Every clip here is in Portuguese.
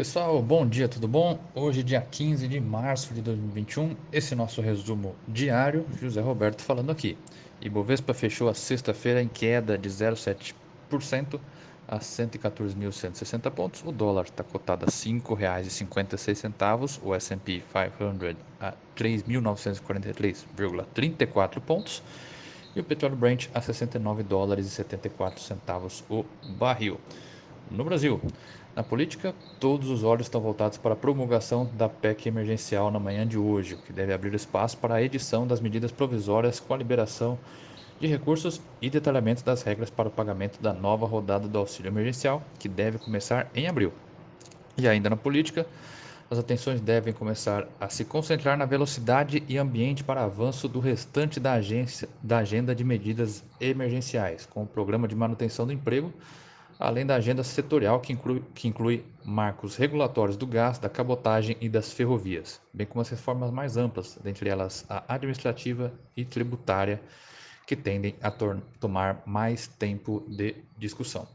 Pessoal, bom dia, tudo bom? Hoje, dia 15 de março de 2021, esse nosso resumo diário. José Roberto falando aqui. Ibovespa fechou a sexta-feira em queda de 0,7% a 114.160 pontos. O dólar está cotado a R$ 5,56, o S&P 500 a 3.943,34 pontos e o petróleo Brent a 69 dólares e 74 centavos o barril. No Brasil, na política, todos os olhos estão voltados para a promulgação da PEC emergencial na manhã de hoje, que deve abrir espaço para a edição das medidas provisórias com a liberação de recursos e detalhamento das regras para o pagamento da nova rodada do auxílio emergencial, que deve começar em abril. E ainda na política, as atenções devem começar a se concentrar na velocidade e ambiente para avanço do restante da, agência, da agenda de medidas emergenciais, com o programa de manutenção do emprego além da agenda setorial que inclui, que inclui marcos regulatórios do gás, da cabotagem e das ferrovias, bem como as reformas mais amplas, dentre elas a administrativa e tributária, que tendem a tomar mais tempo de discussão.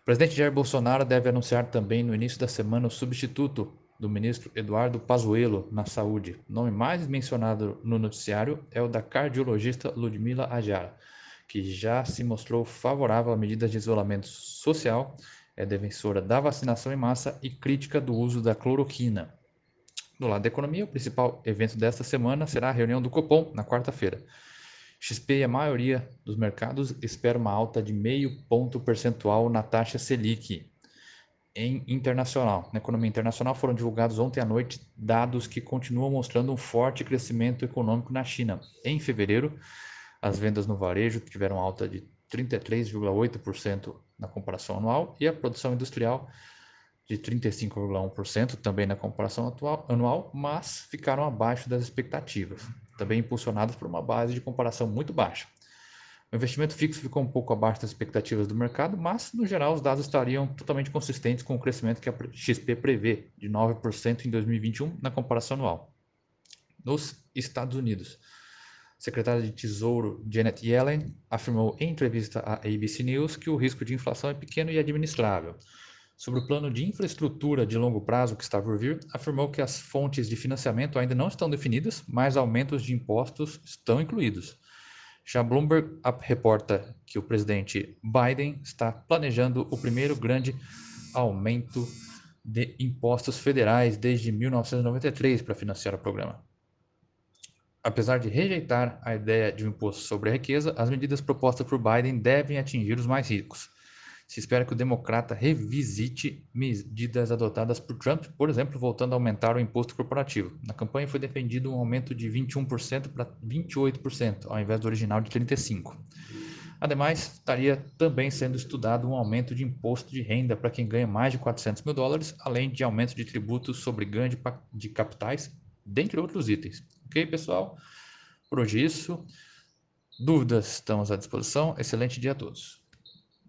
O presidente Jair Bolsonaro deve anunciar também no início da semana o substituto do ministro Eduardo Pazuello na saúde. O nome mais mencionado no noticiário é o da cardiologista Ludmila Ajara que já se mostrou favorável a medidas de isolamento social, é defensora da vacinação em massa e crítica do uso da cloroquina. Do lado da economia, o principal evento desta semana será a reunião do Copom, na quarta-feira. XP e a maioria dos mercados espera uma alta de meio ponto percentual na taxa Selic. Em internacional, na economia internacional foram divulgados ontem à noite dados que continuam mostrando um forte crescimento econômico na China. Em fevereiro, as vendas no varejo tiveram alta de 33,8% na comparação anual e a produção industrial de 35,1% também na comparação atual, anual, mas ficaram abaixo das expectativas, também impulsionadas por uma base de comparação muito baixa. O investimento fixo ficou um pouco abaixo das expectativas do mercado, mas no geral os dados estariam totalmente consistentes com o crescimento que a XP prevê de 9% em 2021 na comparação anual. Nos Estados Unidos, secretária de Tesouro Janet Yellen afirmou em entrevista à ABC News que o risco de inflação é pequeno e administrável. Sobre o plano de infraestrutura de longo prazo que está por vir, afirmou que as fontes de financiamento ainda não estão definidas, mas aumentos de impostos estão incluídos. Já Bloomberg reporta que o presidente Biden está planejando o primeiro grande aumento de impostos federais desde 1993 para financiar o programa. Apesar de rejeitar a ideia de um imposto sobre a riqueza, as medidas propostas por Biden devem atingir os mais ricos. Se espera que o democrata revisite medidas adotadas por Trump, por exemplo, voltando a aumentar o imposto corporativo. Na campanha foi defendido um aumento de 21% para 28%, ao invés do original de 35%. Ademais, estaria também sendo estudado um aumento de imposto de renda para quem ganha mais de 400 mil dólares, além de aumento de tributos sobre ganho de, de capitais, dentre outros itens. Ok, pessoal? Por hoje é isso. Dúvidas estamos à disposição. Excelente dia a todos.